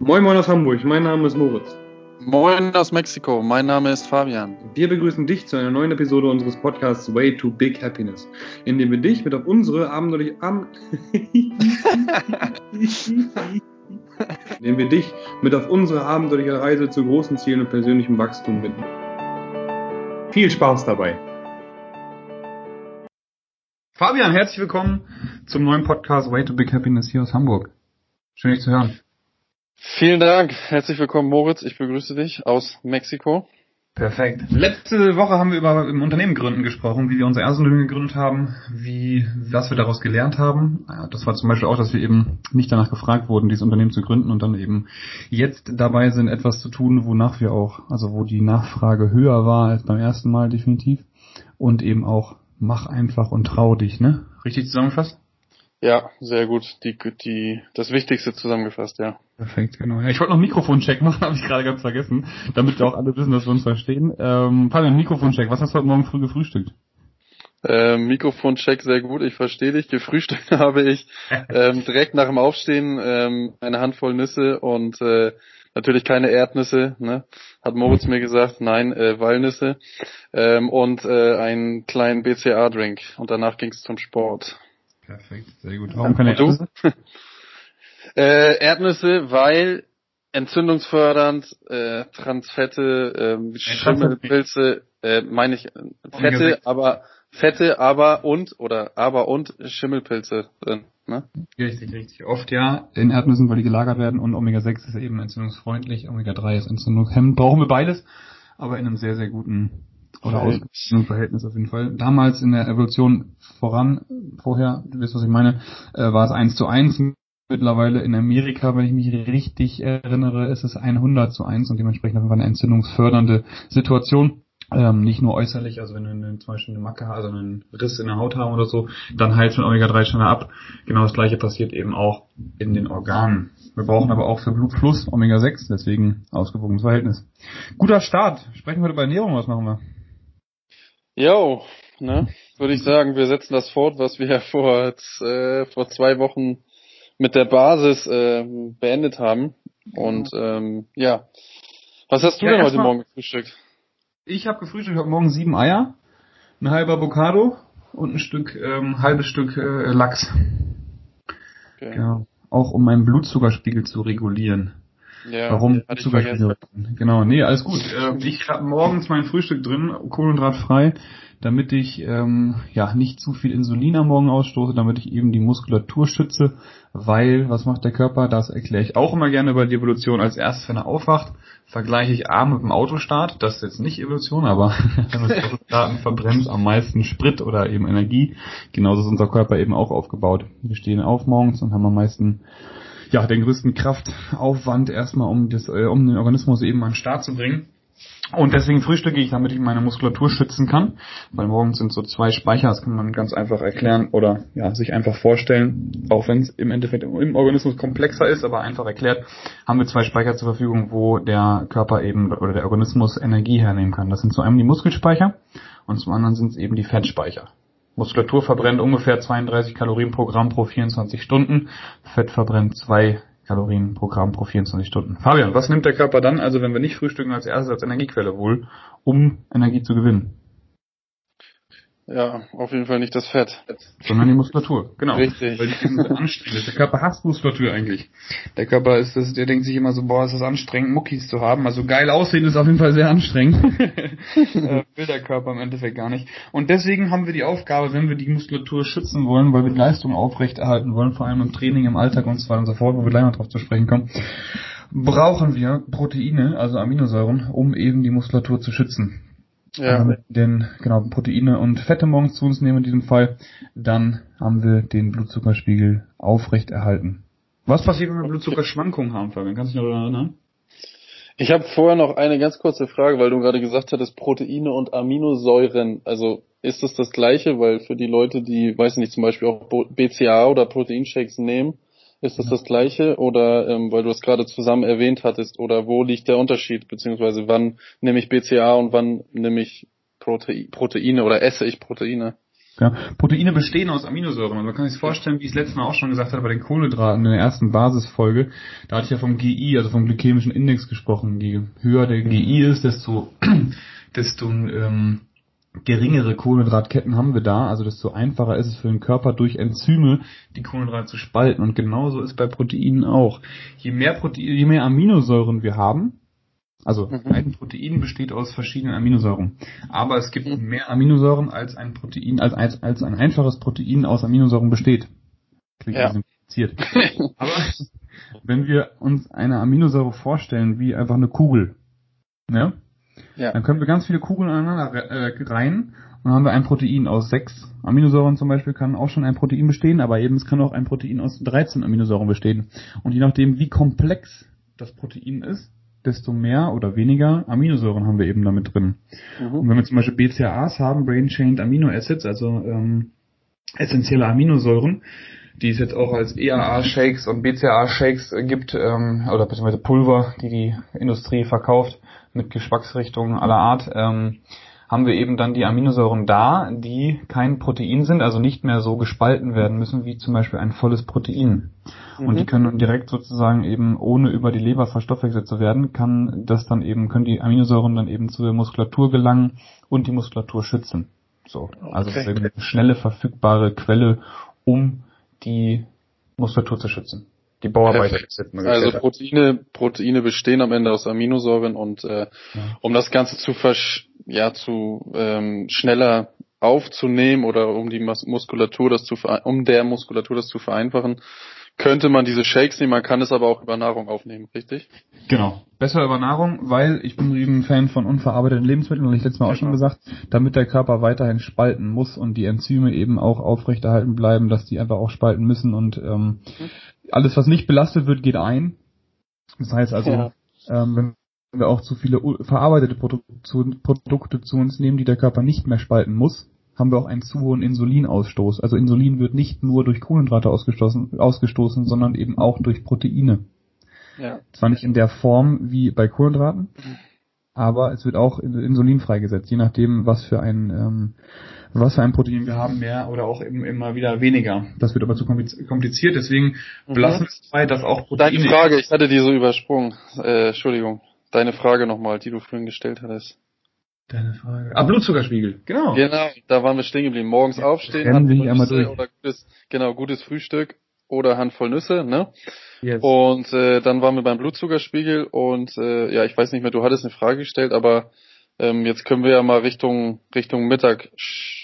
Moin Moin aus Hamburg, mein Name ist Moritz. Moin aus Mexiko, mein Name ist Fabian. Wir begrüßen dich zu einer neuen Episode unseres Podcasts Way to Big Happiness, in dem wir dich mit auf unsere abenteuerliche Am in dem wir dich mit auf unsere abenteuerliche Reise zu großen Zielen und persönlichem Wachstum bitten. Viel Spaß dabei. Fabian, herzlich willkommen zum neuen Podcast Way to Big Happiness hier aus Hamburg. Schön dich zu hören. Vielen Dank. Herzlich willkommen, Moritz. Ich begrüße dich aus Mexiko. Perfekt. Letzte Woche haben wir über im Unternehmen gründen gesprochen, wie wir unser erstes Unternehmen gegründet haben, wie, was wir daraus gelernt haben. Das war zum Beispiel auch, dass wir eben nicht danach gefragt wurden, dieses Unternehmen zu gründen und dann eben jetzt dabei sind, etwas zu tun, wonach wir auch, also wo die Nachfrage höher war als beim ersten Mal definitiv und eben auch mach einfach und trau dich, ne? Richtig zusammengefasst? Ja, sehr gut. Die, die, das Wichtigste zusammengefasst, ja. Perfekt, genau. Ja, ich wollte noch Mikrofoncheck machen, habe ich gerade ganz vergessen, damit wir auch alle wissen, dass wir uns verstehen. Ähm, Fabian, Mikrofoncheck, was hast du heute Morgen früh gefrühstückt? Ähm, Mikrofoncheck sehr gut, ich verstehe dich. Gefrühstückt habe ich ähm, direkt nach dem Aufstehen ähm, eine Handvoll Nüsse und äh, natürlich keine Erdnüsse, ne? Hat Moritz mir gesagt, nein, äh, Walnüsse ähm, und äh, einen kleinen BCA-Drink und danach ging es zum Sport. Perfekt, sehr gut. Warum keine Erdnüsse? äh, Erdnüsse, weil entzündungsfördernd, äh, Transfette, äh, Schimmelpilze, äh, meine ich Fette, aber Fette, aber und oder aber und Schimmelpilze drin. Ne? Richtig, richtig. Oft ja in Erdnüssen, weil die gelagert werden und Omega-6 ist eben entzündungsfreundlich, Omega-3 ist entzündungshemmend. Brauchen wir beides, aber in einem sehr, sehr guten oder ausgewogenen Verhältnis auf jeden Fall. Damals in der Evolution voran, vorher, du weißt, was ich meine, äh, war es 1 zu 1. Mittlerweile in Amerika, wenn ich mich richtig erinnere, ist es 100 zu 1 und dementsprechend auf eine entzündungsfördernde Situation. Ähm, nicht nur äußerlich, also wenn wir eine, zum Beispiel eine Macke, also einen Riss in der Haut haben oder so, dann heilt schon Omega-3 schneller ab. Genau das gleiche passiert eben auch in den Organen. Wir brauchen aber auch für Blutfluss Omega-6, deswegen ausgewogenes Verhältnis. Guter Start. Sprechen wir über Ernährung, was machen wir? Jo, ne, würde ich sagen, wir setzen das fort, was wir vor, äh, vor zwei Wochen mit der Basis äh, beendet haben. Und ähm, ja, was hast du ja, denn heute Morgen gefrühstückt? Ich habe gefrühstückt heute Morgen sieben Eier, ein halber Avocado und ein Stück, ähm, halbes Stück äh, Lachs. Okay. Ja, auch um meinen Blutzuckerspiegel zu regulieren. Ja, Warum Blutzuckerspiegel? Genau, nee, alles gut. Äh, ich habe morgens mein Frühstück drin, kohlenhydratfrei damit ich ähm, ja nicht zu viel Insulin am Morgen ausstoße, damit ich eben die Muskulatur schütze, weil was macht der Körper? Das erkläre ich auch immer gerne bei der Evolution. Als erstes, wenn er aufwacht, vergleiche ich A mit dem Autostart. Das ist jetzt nicht Evolution, aber wenn wir Autostarten verbrennt am meisten Sprit oder eben Energie. Genauso ist unser Körper eben auch aufgebaut. Wir stehen auf morgens und haben am meisten ja, den größten Kraftaufwand erstmal, um, das, äh, um den Organismus eben an den Start zu bringen. Und deswegen frühstücke ich, damit ich meine Muskulatur schützen kann. Weil morgens sind so zwei Speicher, das kann man ganz einfach erklären oder ja, sich einfach vorstellen. Auch wenn es im Endeffekt im Organismus komplexer ist, aber einfach erklärt, haben wir zwei Speicher zur Verfügung, wo der Körper eben oder der Organismus Energie hernehmen kann. Das sind zum einen die Muskelspeicher und zum anderen sind es eben die Fettspeicher. Muskulatur verbrennt ungefähr 32 Kalorien pro Gramm pro 24 Stunden. Fett verbrennt zwei Kalorien pro Gramm pro 24 Stunden. Fabian, was nimmt der Körper dann, also wenn wir nicht frühstücken, als erstes als Energiequelle wohl, um Energie zu gewinnen? Ja, auf jeden Fall nicht das Fett. Sondern die Muskulatur, genau. Richtig. Weil die so anstrengend ist. Der Körper hasst Muskulatur eigentlich. Der Körper ist das, der denkt sich immer so, boah, ist das anstrengend, Muckis zu haben. Also geil aussehen ist auf jeden Fall sehr anstrengend. äh, will der Körper im Endeffekt gar nicht. Und deswegen haben wir die Aufgabe, wenn wir die Muskulatur schützen wollen, weil wir die Leistung aufrechterhalten wollen, vor allem im Training, im Alltag und so weiter und so fort, wo wir gleich noch drauf zu sprechen kommen, brauchen wir Proteine, also Aminosäuren, um eben die Muskulatur zu schützen. Ja. Wenn wir den, genau, Proteine und Fette morgens zu uns nehmen in diesem Fall, dann haben wir den Blutzuckerspiegel aufrecht erhalten. Was passiert, wenn wir Blutzuckerschwankungen haben, Fabian? Kannst du dich noch daran erinnern? Ich habe vorher noch eine ganz kurze Frage, weil du gerade gesagt hattest, Proteine und Aminosäuren. Also ist das das gleiche? Weil für die Leute, die, weiß nicht, zum Beispiel auch BCA oder Proteinshakes nehmen, ist das das gleiche oder ähm, weil du es gerade zusammen erwähnt hattest oder wo liegt der Unterschied beziehungsweise wann nehme ich BCA und wann nehme ich Prote Proteine oder esse ich Proteine? Ja, Proteine bestehen aus Aminosäuren. Also man kann sich vorstellen, wie ich es letztes Mal auch schon gesagt habe bei den Kohlenhydraten in der ersten Basisfolge. Da hatte ich ja vom GI, also vom glykämischen Index gesprochen. Je höher der GI ist, desto, desto ähm, geringere Kohlenhydratketten haben wir da. Also desto einfacher ist es für den Körper durch Enzyme die Kohlenhydrate zu spalten. Und genauso ist bei Proteinen auch. Je mehr Proteine, je mehr Aminosäuren wir haben, also mhm. ein Protein besteht aus verschiedenen Aminosäuren. Aber es gibt mehr Aminosäuren als ein Protein, als, als, als ein einfaches Protein aus Aminosäuren besteht. Klingt ja. kompliziert. Aber wenn wir uns eine Aminosäure vorstellen wie einfach eine Kugel, ne? Ja. Dann können wir ganz viele Kugeln aneinander äh, rein und dann haben wir ein Protein aus sechs Aminosäuren zum Beispiel kann auch schon ein Protein bestehen, aber eben es kann auch ein Protein aus 13 Aminosäuren bestehen. Und je nachdem, wie komplex das Protein ist, desto mehr oder weniger Aminosäuren haben wir eben damit drin. Mhm. Und wenn wir zum Beispiel BCAAs haben, Brain Chained Amino Acids, also ähm, essentielle Aminosäuren, die es jetzt auch als EAA-Shakes und BCAA-Shakes gibt, ähm, oder beziehungsweise Pulver, die die Industrie verkauft, mit Geschmacksrichtungen aller Art, ähm, haben wir eben dann die Aminosäuren da, die kein Protein sind, also nicht mehr so gespalten werden müssen wie zum Beispiel ein volles Protein. Mhm. Und die mhm. können dann direkt sozusagen eben ohne über die Leber verstoffwechselt zu werden, kann das dann eben, können die Aminosäuren dann eben zur Muskulatur gelangen und die Muskulatur schützen. So. Also okay. das ist eine schnelle verfügbare Quelle, um die Muskulatur zu schützen die Bauarbeiter Also Proteine, Proteine bestehen am Ende aus Aminosäuren und äh, ja. um das Ganze zu versch ja zu ähm, schneller aufzunehmen oder um die Mus Muskulatur das zu um der Muskulatur das zu vereinfachen, könnte man diese Shakes nehmen, man kann es aber auch über Nahrung aufnehmen, richtig? Genau. Besser über Nahrung, weil ich bin eben Fan von unverarbeiteten Lebensmitteln, und ich letztes Mal auch schon genau. gesagt, damit der Körper weiterhin spalten muss und die Enzyme eben auch aufrechterhalten bleiben, dass die einfach auch spalten müssen und ähm, mhm alles, was nicht belastet wird, geht ein. Das heißt also, ja. ähm, wenn wir auch zu viele verarbeitete Produkte zu uns nehmen, die der Körper nicht mehr spalten muss, haben wir auch einen zu hohen Insulinausstoß. Also Insulin wird nicht nur durch Kohlenhydrate ausgestoßen, ausgestoßen sondern eben auch durch Proteine. Ja. Zwar nicht in der Form wie bei Kohlenhydraten, aber es wird auch Insulin freigesetzt, je nachdem, was für ein ähm, was für ein Protein wir haben, mehr oder auch eben immer wieder weniger. Das wird aber zu kompliziert, deswegen mhm. belassen wir es bei, dass auch Proteine... Deine Frage, ich hatte die so übersprungen. Äh, Entschuldigung. Deine Frage nochmal, die du vorhin gestellt hattest. Deine Frage. Ah, Blutzuckerspiegel, genau. Genau, da waren wir stehen geblieben. Morgens aufstehen, Handvoll Nüsse oder gutes, genau, gutes Frühstück oder Handvoll Nüsse, ne? Yes. Und äh, dann waren wir beim Blutzuckerspiegel und äh, ja, ich weiß nicht mehr, du hattest eine Frage gestellt, aber ähm, jetzt können wir ja mal Richtung Richtung Mittag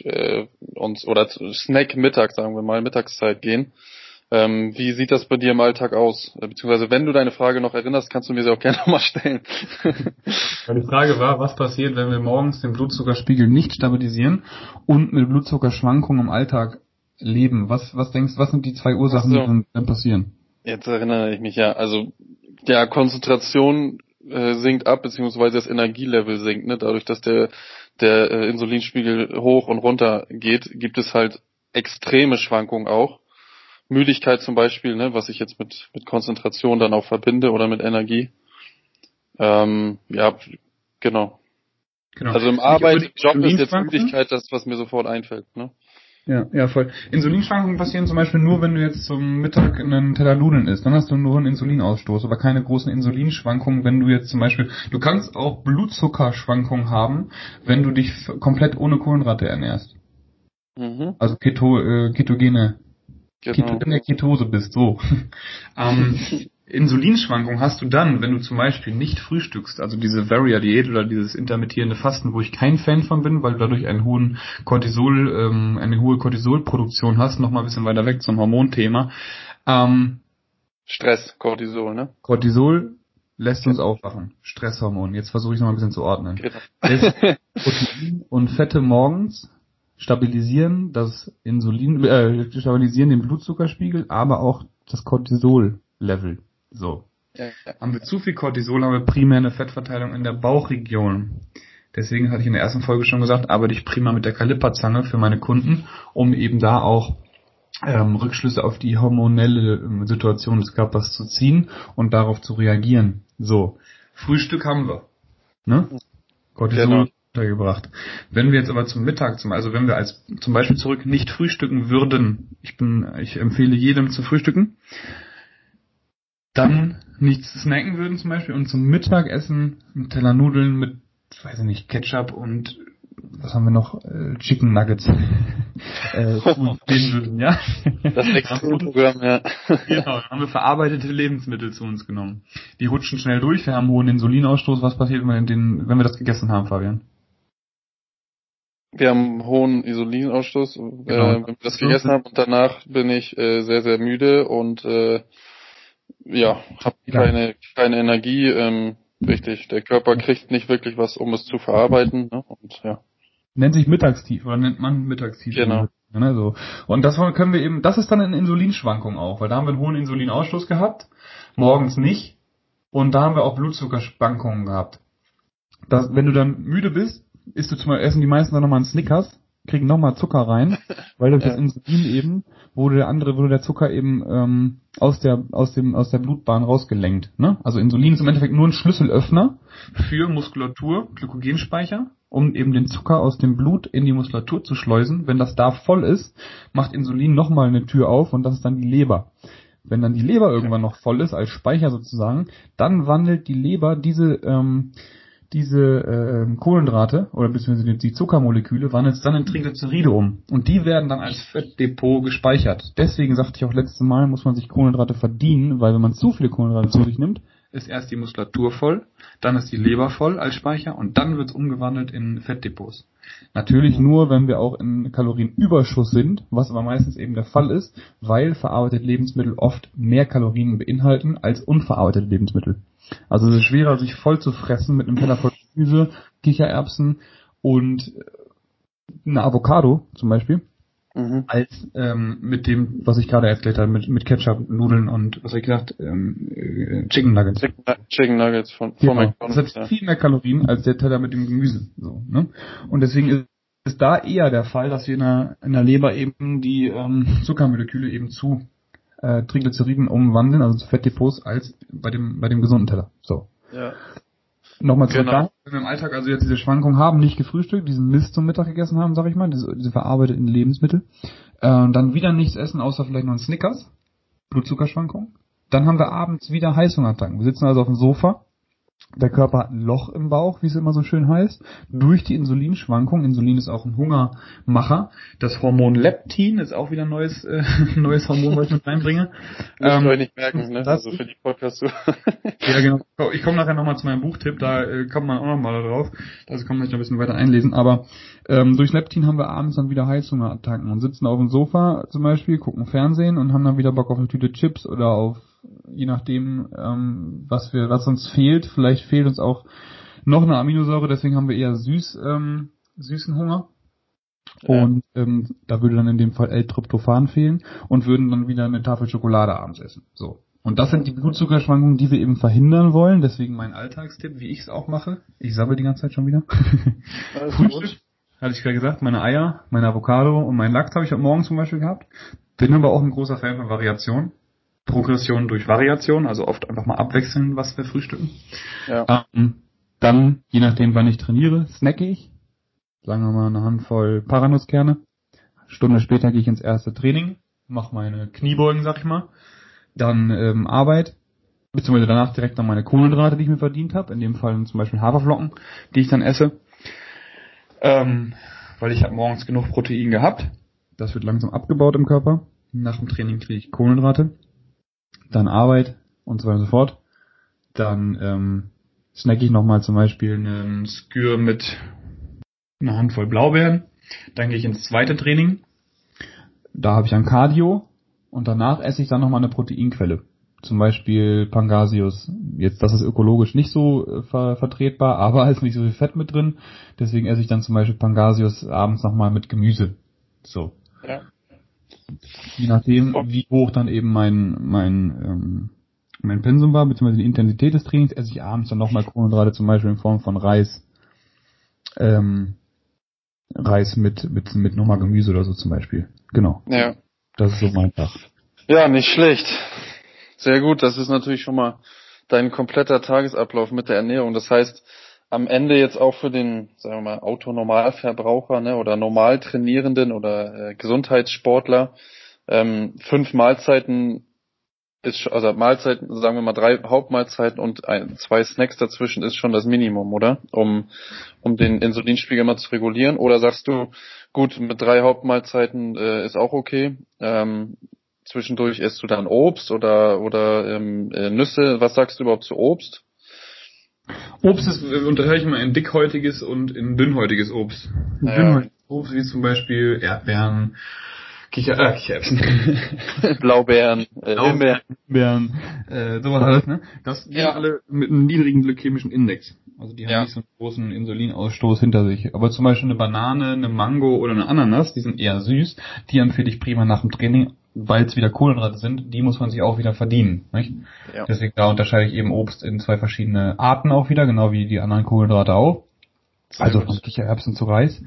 äh, uns oder Snack Mittag sagen wir mal Mittagszeit gehen. Ähm, wie sieht das bei dir im Alltag aus? Äh, beziehungsweise wenn du deine Frage noch erinnerst, kannst du mir sie auch gerne nochmal stellen. Die Frage war, was passiert, wenn wir morgens den Blutzuckerspiegel nicht stabilisieren und mit Blutzuckerschwankungen im Alltag leben? Was, was denkst, was sind die zwei Ursachen, so. die dann passieren? Jetzt erinnere ich mich ja. Also ja, Konzentration äh, sinkt ab, beziehungsweise das Energielevel sinkt. Ne? Dadurch, dass der, der äh, Insulinspiegel hoch und runter geht, gibt es halt extreme Schwankungen auch. Müdigkeit zum Beispiel, ne, was ich jetzt mit, mit Konzentration dann auch verbinde oder mit Energie. Ähm, ja, genau. genau. Also im Arbeit, im Job ist jetzt Müdigkeit das, was mir sofort einfällt. Ne? Ja, ja, voll. Insulinschwankungen passieren zum Beispiel nur, wenn du jetzt zum Mittag einen Teller Nudeln isst. Dann hast du nur einen Insulinausstoß, aber keine großen Insulinschwankungen, wenn du jetzt zum Beispiel, du kannst auch Blutzuckerschwankungen haben, wenn du dich komplett ohne Kohlenhydrate ernährst. Mhm. Also Keto, äh, ketogene, genau. In der Ketose bist, so. ähm, Insulinschwankung hast du dann, wenn du zum Beispiel nicht frühstückst, also diese Varia-Diät oder dieses intermittierende Fasten, wo ich kein Fan von bin, weil du dadurch einen hohen Cortisol, ähm, eine hohe Cortisolproduktion hast, nochmal ein bisschen weiter weg zum Hormonthema. Ähm, Stress, Cortisol, ne? Cortisol lässt uns aufwachen. Stresshormon. Jetzt versuche ich noch mal ein bisschen zu ordnen. Protein und Fette morgens stabilisieren das Insulin, äh, stabilisieren den Blutzuckerspiegel, aber auch das Cortisol-Level. So. Ja, ja. Haben wir zu viel Cortisol, haben wir primär eine Fettverteilung in der Bauchregion. Deswegen hatte ich in der ersten Folge schon gesagt, arbeite ich prima mit der Kaliperzange für meine Kunden, um eben da auch ähm, Rückschlüsse auf die hormonelle ähm, Situation des Körpers zu ziehen und darauf zu reagieren. So, Frühstück haben wir. Ne? Cortisol, genau. Untergebracht. Wenn wir jetzt aber zum Mittag, zum, also wenn wir als zum Beispiel zurück nicht frühstücken würden, ich bin, ich empfehle jedem zu frühstücken, dann nichts snacken würden zum Beispiel und zum Mittagessen einen Teller Nudeln mit, weiß ich nicht, Ketchup und was haben wir noch? Äh, Chicken Nuggets. äh, würden, ja. Das Extremprogramm, ja. genau, dann haben wir verarbeitete Lebensmittel zu uns genommen. Die rutschen schnell durch, wir haben hohen Insulinausstoß. Was passiert, wenn wir, den, wenn wir das gegessen haben, Fabian? Wir haben hohen Insulinausstoß, genau. äh, wenn wir das gegessen haben und danach bin ich äh, sehr, sehr müde und äh, ja, habe keine, keine Energie. Ähm, richtig, der Körper kriegt nicht wirklich was, um es zu verarbeiten. Ne? Und ja. Nennt sich Mittagstief oder nennt man Mittagstief. Genau. Ne, so. Und das können wir eben, das ist dann eine Insulinschwankung auch, weil da haben wir einen hohen Insulinausstoß gehabt, morgens nicht. Und da haben wir auch Blutzuckerschwankungen gehabt. Das, wenn du dann müde bist, isst du zum Beispiel, essen die meisten dann nochmal einen Snickers, kriegen nochmal Zucker rein, weil durch ja. das Insulin eben wurde der andere, wurde der Zucker eben ähm, aus der aus dem aus der Blutbahn rausgelenkt. Ne? Also Insulin ist im Endeffekt nur ein Schlüsselöffner für Muskulatur, Glykogenspeicher, um eben den Zucker aus dem Blut in die Muskulatur zu schleusen. Wenn das da voll ist, macht Insulin nochmal eine Tür auf und das ist dann die Leber. Wenn dann die Leber irgendwann noch voll ist, als Speicher sozusagen, dann wandelt die Leber diese ähm, diese äh, Kohlenhydrate oder beziehungsweise die Zuckermoleküle wandelt es dann in Triglyceride um. Und die werden dann als Fettdepot gespeichert. Deswegen sagte ich auch letztes Mal, muss man sich Kohlenhydrate verdienen, weil wenn man zu viele Kohlenhydrate zu sich nimmt, ist erst die Muskulatur voll, dann ist die Leber voll als Speicher und dann wird es umgewandelt in Fettdepots. Natürlich nur, wenn wir auch in Kalorienüberschuss sind, was aber meistens eben der Fall ist, weil verarbeitete Lebensmittel oft mehr Kalorien beinhalten als unverarbeitete Lebensmittel. Also es ist schwerer, sich voll zu fressen mit einem Teller voll Gemüse, Kichererbsen und eine Avocado zum Beispiel, mhm. als ähm, mit dem, was ich gerade erzählt habe, mit, mit Ketchup, Nudeln und was habe ich gesagt, ähm, äh, Chicken Nuggets. Chicken, Chicken Nuggets von, von genau. McDonald's. Das hat ja. viel mehr Kalorien als der Teller mit dem Gemüse. So, ne? Und deswegen ist ist da eher der Fall, dass wir in der, in der Leber eben die ähm, Zuckermoleküle eben zu äh, Triglyceriden umwandeln, also zu Fettdepots, als bei dem, bei dem gesunden Teller. So. Ja. Nochmal zurück genau. wenn wir im Alltag also jetzt diese Schwankung haben, nicht gefrühstückt, diesen Mist zum Mittag gegessen haben, sag ich mal, diese, diese verarbeiteten Lebensmittel, äh, dann wieder nichts essen, außer vielleicht noch ein Snickers, Blutzuckerschwankung. Dann haben wir abends wieder Heißhungerattacken. Wir sitzen also auf dem Sofa, der Körper hat ein Loch im Bauch, wie es immer so schön heißt, durch die Insulinschwankung. Insulin ist auch ein Hungermacher. Das Hormon Leptin ist auch wieder ein neues, äh, neues Hormon, was ich mit reinbringe. Das ähm, nicht merken, ne? Also für die Podcast. ja, genau. Ich komme nachher nochmal zu meinem Buchtipp, da äh, kommt man auch nochmal drauf. Also kann man sich noch ein bisschen weiter einlesen. Aber ähm, durch Leptin haben wir abends dann wieder Heißhungerattacken und sitzen auf dem Sofa zum Beispiel, gucken Fernsehen und haben dann wieder Bock auf eine Tüte Chips oder auf je nachdem, ähm, was wir, was uns fehlt. Vielleicht fehlt uns auch noch eine Aminosäure, deswegen haben wir eher süß, ähm, süßen Hunger. Und ähm, da würde dann in dem Fall L-Tryptophan fehlen und würden dann wieder eine Tafel Schokolade abends essen. So. Und das sind die Blutzuckerschwankungen, die wir eben verhindern wollen. Deswegen mein Alltagstipp, wie ich es auch mache. Ich sabbel die ganze Zeit schon wieder. Frühstück, hatte ich gerade gesagt, meine Eier, meine Avocado und mein Lachs habe ich heute Morgen zum Beispiel gehabt. Bin aber auch ein großer Fan von Variation. Progression durch Variation, also oft einfach mal abwechseln, was wir frühstücken. Ja. Ähm, dann, je nachdem, wann ich trainiere, snacke ich. Sagen wir mal eine Handvoll Paranuskerne. Stunde später gehe ich ins erste Training, mache meine Kniebeugen, sag ich mal. Dann ähm, Arbeit, beziehungsweise danach direkt dann meine Kohlenhydrate, die ich mir verdient habe. In dem Fall zum Beispiel Haferflocken, die ich dann esse. Ähm, weil ich habe morgens genug Protein gehabt. Das wird langsam abgebaut im Körper. Nach dem Training kriege ich Kohlenhydrate dann Arbeit und so weiter und so fort. Dann ähm, snack ich nochmal zum Beispiel einen Skür mit einer Handvoll Blaubeeren. Dann gehe ich ins zweite Training. Da habe ich ein Cardio und danach esse ich dann nochmal eine Proteinquelle. Zum Beispiel Pangasius. Jetzt, das ist ökologisch nicht so äh, ver vertretbar, aber ist nicht so viel Fett mit drin. Deswegen esse ich dann zum Beispiel Pangasius abends nochmal mit Gemüse. So. Ja. Je nachdem, wie hoch dann eben mein, mein, ähm, mein Pensum war, beziehungsweise die Intensität des Trainings, esse ich abends dann nochmal Kohlenhydrate, zum Beispiel in Form von Reis, ähm, Reis mit, mit, mit nochmal Gemüse oder so zum Beispiel. Genau. Ja. Das ist so mein Tag. Ja, nicht schlecht. Sehr gut. Das ist natürlich schon mal dein kompletter Tagesablauf mit der Ernährung. Das heißt, am Ende jetzt auch für den, sagen wir mal, Autonormalverbraucher ne, oder normal Trainierenden oder äh, Gesundheitssportler ähm, fünf Mahlzeiten ist also Mahlzeiten, sagen wir mal drei Hauptmahlzeiten und ein, zwei Snacks dazwischen ist schon das Minimum, oder? Um um den Insulinspiegel mal zu regulieren. Oder sagst du, gut, mit drei Hauptmahlzeiten äh, ist auch okay. Ähm, zwischendurch isst du dann Obst oder oder ähm, äh, Nüsse. Was sagst du überhaupt zu Obst? Obst ist, äh, unterteile ich mal in dickhäutiges und in dünnhäutiges Obst. Ja. Dünnhäutiges Obst wie zum Beispiel Erdbeeren, Kicher, äh, Kichererbsen. Blaubeeren, äh, Himbeeren, äh, sowas alles, ne? Das ja. alle mit einem niedrigen glykämischen Index. Also die haben ja. nicht so einen großen Insulinausstoß hinter sich. Aber zum Beispiel eine Banane, eine Mango oder eine Ananas, die sind eher süß, die empfehle ich prima nach dem Training, weil es wieder Kohlenhydrate sind, die muss man sich auch wieder verdienen. Nicht? Ja. Deswegen da unterscheide ich eben Obst in zwei verschiedene Arten auch wieder, genau wie die anderen Kohlenhydrate auch. Also von Kichererbsen zu Reis.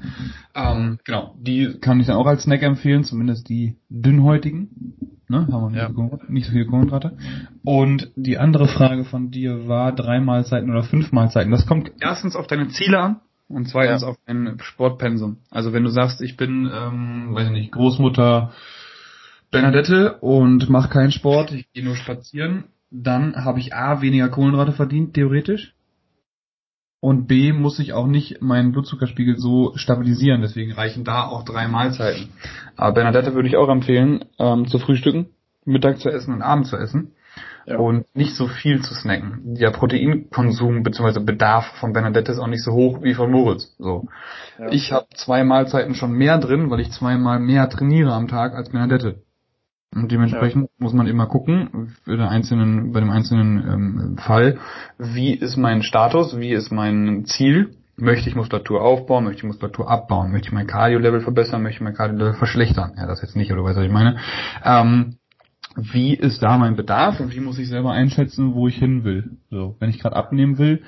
Ähm, genau, die kann ich dann auch als Snack empfehlen, zumindest die dünnhäutigen. Ne, haben wir ja. nicht so viele Kohlenhydrate. Und die andere Frage von dir war drei Mahlzeiten oder fünf Mahlzeiten. Das kommt erstens auf deine Ziele an und zweitens ja. auf dein Sportpensum. Also wenn du sagst, ich bin, ähm, weiß ich nicht, Großmutter Bernadette und mach keinen Sport, ich gehe nur spazieren, dann habe ich A weniger Kohlenhydrate verdient, theoretisch. Und B muss ich auch nicht meinen Blutzuckerspiegel so stabilisieren, deswegen reichen da auch drei Mahlzeiten. Aber Bernadette würde ich auch empfehlen, ähm, zu frühstücken, Mittag zu essen und Abend zu essen. Ja. Und nicht so viel zu snacken. Der Proteinkonsum bzw. Bedarf von Bernadette ist auch nicht so hoch wie von Moritz. So. Ja. Ich habe zwei Mahlzeiten schon mehr drin, weil ich zweimal mehr trainiere am Tag als Bernadette. Und dementsprechend ja. muss man immer gucken, für den einzelnen, bei dem einzelnen ähm, Fall, wie ist mein Status, wie ist mein Ziel, möchte ich Muskulatur aufbauen, möchte ich Muskulatur abbauen, möchte ich mein Cardio-Level verbessern, möchte ich mein Cardio-Level verschlechtern. Ja, das jetzt nicht, oder du weißt, was ich meine. Ähm, wie ist da mein Bedarf und wie muss ich selber einschätzen, wo ich hin will. So, wenn ich gerade abnehmen will,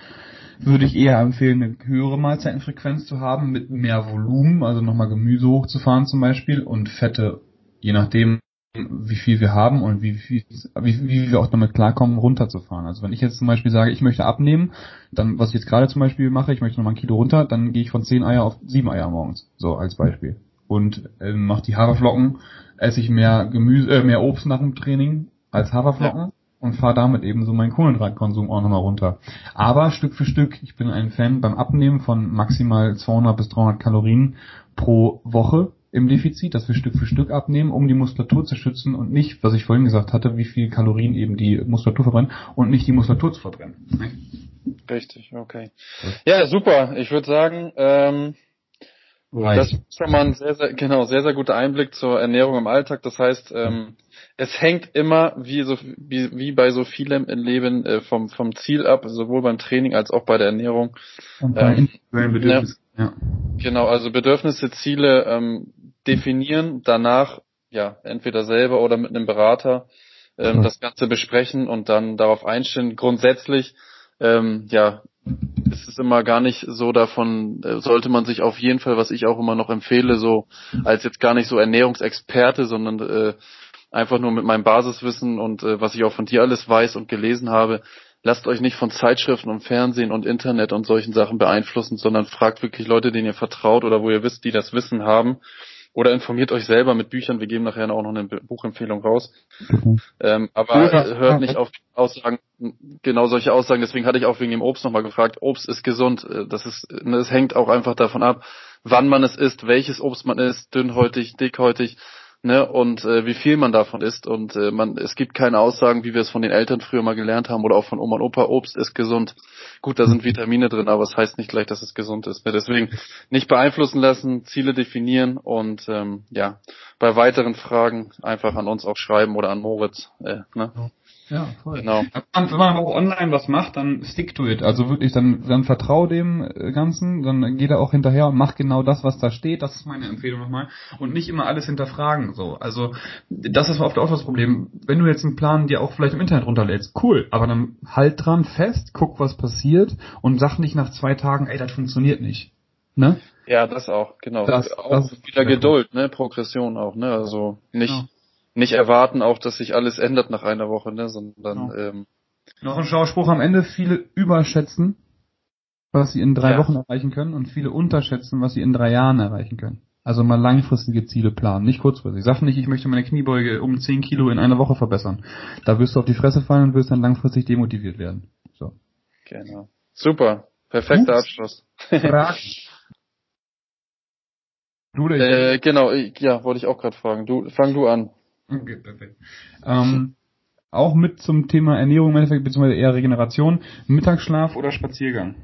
würde ich eher empfehlen, eine höhere Mahlzeitenfrequenz zu haben mit mehr Volumen, also nochmal Gemüse hochzufahren zum Beispiel und Fette, je nachdem, wie viel wir haben und wie, wie, wie, wie wir auch damit klarkommen, runterzufahren. Also wenn ich jetzt zum Beispiel sage, ich möchte abnehmen, dann, was ich jetzt gerade zum Beispiel mache, ich möchte nochmal ein Kilo runter, dann gehe ich von 10 Eier auf 7 Eier morgens. So als Beispiel. Und äh, mache die Haferflocken, esse ich mehr Gemüse, äh, mehr Obst nach dem Training als Haferflocken. Ja. Und fahre damit eben so meinen Kohlenhydratkonsum auch nochmal runter. Aber Stück für Stück, ich bin ein Fan beim Abnehmen von maximal 200 bis 300 Kalorien pro Woche im Defizit, dass wir Stück für Stück abnehmen, um die Muskulatur zu schützen und nicht, was ich vorhin gesagt hatte, wie viel Kalorien eben die Muskulatur verbrennen und nicht die Muskulatur zu verbrennen. Richtig, okay. Ja, super. Ich würde sagen, ähm, das ist schon mal ein sehr, sehr, genau, sehr, sehr guter Einblick zur Ernährung im Alltag. Das heißt, ähm, es hängt immer, wie, so, wie, wie bei so vielem im Leben, äh, vom, vom Ziel ab, sowohl beim Training als auch bei der Ernährung. Und bei ähm, Bedürfnissen. Ja. Genau, also Bedürfnisse, Ziele ähm, definieren, danach ja entweder selber oder mit einem Berater ähm, mhm. das Ganze besprechen und dann darauf einstellen. Grundsätzlich ähm, ja ist es immer gar nicht so davon, äh, sollte man sich auf jeden Fall, was ich auch immer noch empfehle, so als jetzt gar nicht so Ernährungsexperte, sondern äh, einfach nur mit meinem Basiswissen und äh, was ich auch von dir alles weiß und gelesen habe, lasst euch nicht von Zeitschriften und Fernsehen und Internet und solchen Sachen beeinflussen, sondern fragt wirklich Leute, denen ihr vertraut oder wo ihr wisst, die das Wissen haben oder informiert euch selber mit Büchern. Wir geben nachher auch noch eine Buchempfehlung raus. Mhm. Ähm, aber hört nicht auf Aussagen, genau solche Aussagen. Deswegen hatte ich auch wegen dem Obst nochmal gefragt. Obst ist gesund. Äh, das ist, ne, es hängt auch einfach davon ab, wann man es isst, welches Obst man isst, dünnhäutig, dickhäutig ne, und äh, wie viel man davon isst. Und äh, man, es gibt keine Aussagen, wie wir es von den Eltern früher mal gelernt haben oder auch von Oma und Opa, Obst ist gesund. Gut, da sind Vitamine drin, aber es das heißt nicht gleich, dass es gesund ist. Deswegen nicht beeinflussen lassen, Ziele definieren und ähm, ja, bei weiteren Fragen einfach an uns auch schreiben oder an Moritz. Äh, ne? Ja, voll. Genau. Wenn man auch online was macht, dann stick to it. Also wirklich, dann, dann vertrau dem äh, Ganzen, dann geh da auch hinterher und mach genau das, was da steht. Das ist meine Empfehlung nochmal. Und nicht immer alles hinterfragen, so. Also, das ist oft auch das Problem. Wenn du jetzt einen Plan dir auch vielleicht im Internet runterlädst, cool. Aber dann halt dran fest, guck, was passiert und sag nicht nach zwei Tagen, ey, das funktioniert nicht. Ne? Ja, das auch, genau. Das, auch das wieder Geduld, ne? Progression auch, ne? Also nicht, genau nicht erwarten auch, dass sich alles ändert nach einer Woche, ne, sondern genau. ähm, noch ein Schauspruch am Ende, viele überschätzen was sie in drei ja. Wochen erreichen können und viele unterschätzen, was sie in drei Jahren erreichen können. Also mal langfristige Ziele planen, nicht kurzfristig. Sag nicht, ich möchte meine Kniebeuge um 10 Kilo in einer Woche verbessern. Da wirst du auf die Fresse fallen und wirst dann langfristig demotiviert werden. So. Genau. Super. Perfekter Ups. Abschluss. Frag. du äh, genau, ja, wollte ich auch gerade fragen. Du, fang du an. Okay, perfekt. Ähm, auch mit zum Thema Ernährung im Endeffekt, beziehungsweise eher Regeneration, Mittagsschlaf oder Spaziergang?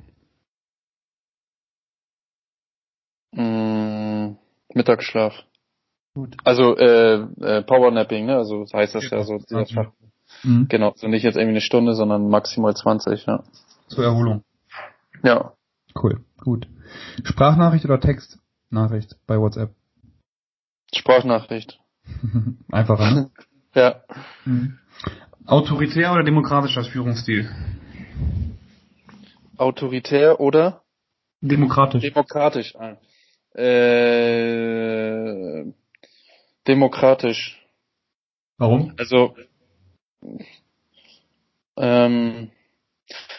Mm, Mittagsschlaf. Gut. Also äh, äh, Powernapping, ne? Also heißt das ja, ja so dieser Fach. Mhm. Genau, so nicht jetzt irgendwie eine Stunde, sondern maximal 20, ja. Zur Erholung. Ja. Cool, gut. Sprachnachricht oder Textnachricht bei WhatsApp? Sprachnachricht. Einfacher, ne? ja. Mhm. Autoritär oder demokratischer Führungsstil? Autoritär oder? Demokratisch. Demokratisch. Ah. Äh, demokratisch. Warum? Also ähm,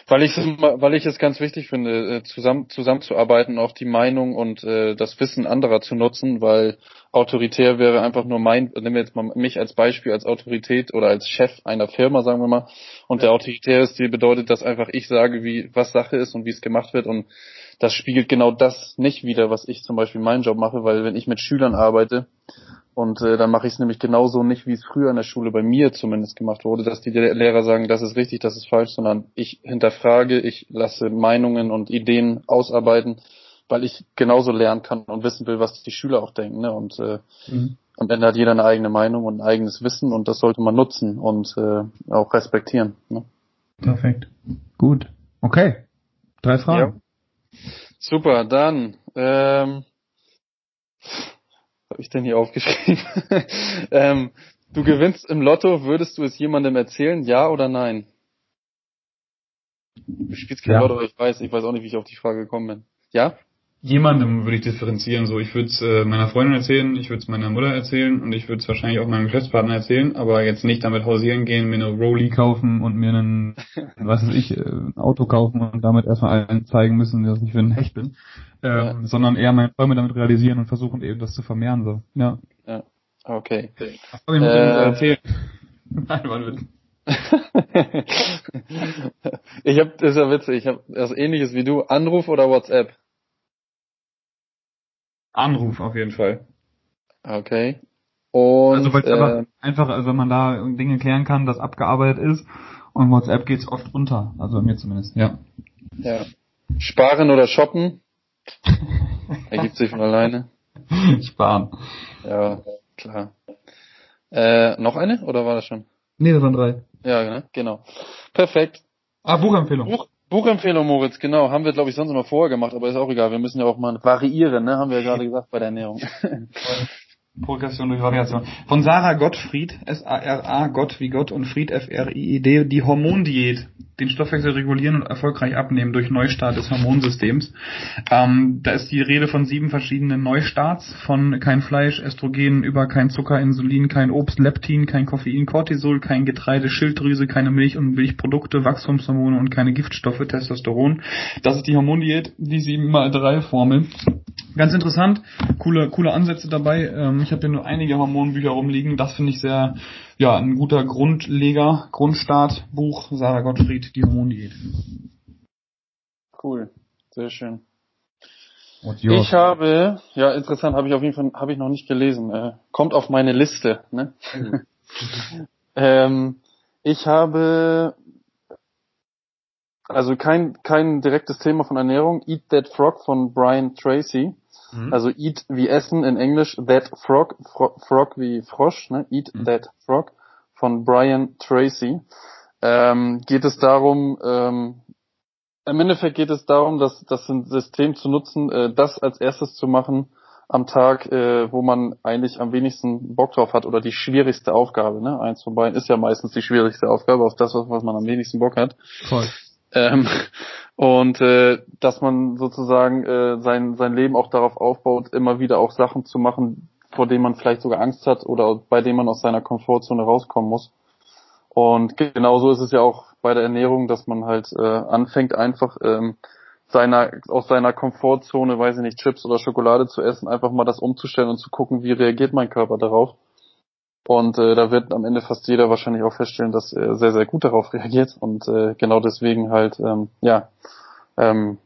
weil ich es weil ich es ganz wichtig finde, äh, zusammen zusammenzuarbeiten, auch die Meinung und äh, das Wissen anderer zu nutzen, weil autoritär wäre einfach nur mein, nehmen wir jetzt mal mich als Beispiel als Autorität oder als Chef einer Firma, sagen wir mal, und der autoritär ist, die bedeutet, dass einfach ich sage, wie was Sache ist und wie es gemacht wird. Und das spiegelt genau das nicht wieder, was ich zum Beispiel meinen Job mache, weil wenn ich mit Schülern arbeite, und äh, dann mache ich es nämlich genauso nicht, wie es früher in der Schule bei mir zumindest gemacht wurde, dass die Lehrer sagen, das ist richtig, das ist falsch, sondern ich hinterfrage, ich lasse Meinungen und Ideen ausarbeiten, weil ich genauso lernen kann und wissen will, was die Schüler auch denken. Ne? Und äh, mhm. am Ende hat jeder eine eigene Meinung und ein eigenes Wissen und das sollte man nutzen und äh, auch respektieren. Ne? Perfekt. Gut. Okay. Drei Fragen. Ja. Super, dann ähm, habe ich denn hier aufgeschrieben? ähm, du gewinnst im Lotto, würdest du es jemandem erzählen, ja oder nein? Du spielst kein ja. Lotto, ich weiß, ich weiß auch nicht, wie ich auf die Frage gekommen bin. Ja? Jemandem würde ich differenzieren, so ich würde es äh, meiner Freundin erzählen, ich würde es meiner Mutter erzählen und ich würde es wahrscheinlich auch meinem Geschäftspartner erzählen, aber jetzt nicht damit hausieren gehen, mir eine Rolli kaufen und mir einen, was weiß ich, äh, ein Auto kaufen und damit erstmal allen zeigen müssen, dass ich für ein Hecht bin ähm, ja. sondern eher meine Träume damit realisieren und versuchen eben das zu vermehren so. Ja. Ja. Okay. Aber ich muss äh, erzählen. Nein, man wird. ich habe das ist ja witzig, ich habe das ähnliches wie du, Anruf oder WhatsApp? Anruf auf jeden Fall. Okay. Und also weil äh, einfach, also wenn man da Dinge klären kann, das abgearbeitet ist und WhatsApp geht's oft unter, also bei mir zumindest, ja. Ja. Sparen oder shoppen? Ergibt sich von alleine. Sparen. Ja, klar. Äh, noch eine oder war das schon? Nee, das waren drei. Ja, genau. Perfekt. Ah, Buchempfehlung. Buch, Buchempfehlung, Moritz, genau. Haben wir, glaube ich, sonst immer vorher gemacht, aber ist auch egal. Wir müssen ja auch mal variieren, ne? Haben wir ja gerade gesagt bei der Ernährung. Progression durch Variation. Von Sarah Gottfried, S-A-R-A, Gott wie Gott und Fried, F-R-I-E-D, die Hormondiät, den Stoffwechsel regulieren und erfolgreich abnehmen durch Neustart des Hormonsystems. Ähm, da ist die Rede von sieben verschiedenen Neustarts, von kein Fleisch, Östrogen, über kein Zucker, Insulin, kein Obst, Leptin, kein Koffein, Cortisol, kein Getreide, Schilddrüse, keine Milch und Milchprodukte, Wachstumshormone und keine Giftstoffe, Testosteron. Das ist die Hormondiät, die 7 mal 3 Formel. Ganz interessant, coole, coole Ansätze dabei. Ähm, ich habe hier nur einige Hormonbücher rumliegen. Das finde ich sehr, ja, ein guter Grundleger, Grundstartbuch. Sarah Gottfried, die Hormondiät. Cool, sehr schön. Ich habe, ja, interessant, habe ich auf jeden Fall, habe ich noch nicht gelesen. Äh, kommt auf meine Liste. Ne? ähm, ich habe also kein kein direktes Thema von Ernährung. Eat That Frog von Brian Tracy. Mhm. Also eat wie essen in Englisch, that frog, fro frog wie Frosch, ne? Eat mhm. that frog von Brian Tracy. Ähm, geht es darum, ähm, im Endeffekt geht es darum, dass das System zu nutzen, äh, das als erstes zu machen am Tag, äh, wo man eigentlich am wenigsten Bock drauf hat oder die schwierigste Aufgabe. Ne? Eins von beiden ist ja meistens die schwierigste Aufgabe, auf das, was man am wenigsten Bock hat. Voll. Ähm, und äh, dass man sozusagen äh, sein, sein Leben auch darauf aufbaut, immer wieder auch Sachen zu machen, vor denen man vielleicht sogar Angst hat oder bei denen man aus seiner Komfortzone rauskommen muss. Und genauso ist es ja auch bei der Ernährung, dass man halt äh, anfängt einfach ähm, seiner, aus seiner Komfortzone, weiß ich nicht, Chips oder Schokolade zu essen, einfach mal das umzustellen und zu gucken, wie reagiert mein Körper darauf. Und äh, da wird am Ende fast jeder wahrscheinlich auch feststellen, dass er sehr, sehr gut darauf reagiert. Und äh, genau deswegen halt, ähm, ja, ähm,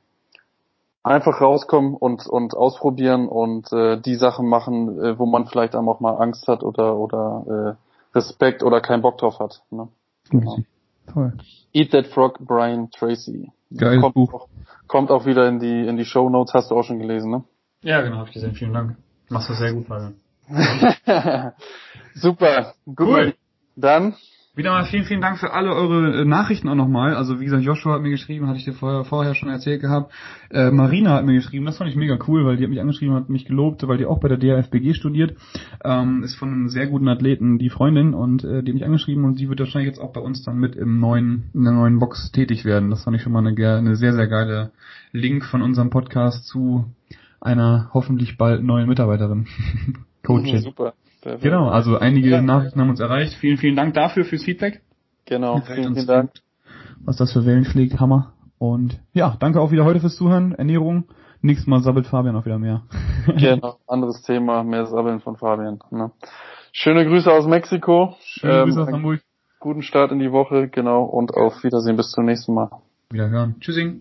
einfach rauskommen und, und ausprobieren und äh, die Sachen machen, äh, wo man vielleicht auch mal Angst hat oder, oder äh, Respekt oder keinen Bock drauf hat. Ne? Genau. Toll. Eat That Frog, Brian Tracy. Geiles kommt Buch. Auch, kommt auch wieder in die, in die Show Notes, hast du auch schon gelesen, ne? Ja, genau, hab ich gesehen. Vielen Dank. Machst du sehr gut, Fabian. Super. Gut. Cool. Dann wieder mal vielen, vielen Dank für alle eure äh, Nachrichten auch nochmal. Also wie gesagt, Joshua hat mir geschrieben, hatte ich dir vorher, vorher schon erzählt gehabt. Äh, Marina hat mir geschrieben, das fand ich mega cool, weil die hat mich angeschrieben, hat mich gelobt, weil die auch bei der DRFBG studiert. Ähm, ist von einem sehr guten Athleten die Freundin und äh, die hat mich angeschrieben und sie wird wahrscheinlich jetzt auch bei uns dann mit im neuen, in der neuen Box tätig werden. Das fand ich schon mal eine, eine sehr, sehr geile Link von unserem Podcast zu einer hoffentlich bald neuen Mitarbeiterin. Coaching. Super. Perfekt. Genau, also einige ja. Nachrichten haben uns erreicht. Vielen, vielen Dank dafür fürs Feedback. Genau, vielen, vielen Dank. Was das für Wellen schlägt, Hammer. Und ja, danke auch wieder heute fürs Zuhören. Ernährung. Nächstes Mal sabbelt Fabian auch wieder mehr. genau, anderes Thema, mehr Sabbeln von Fabian. Ne? Schöne Grüße aus Mexiko. Schöne ähm, Grüße aus Hamburg. Guten Start in die Woche, genau, und auf Wiedersehen bis zum nächsten Mal. Wiederhören. Tschüssing.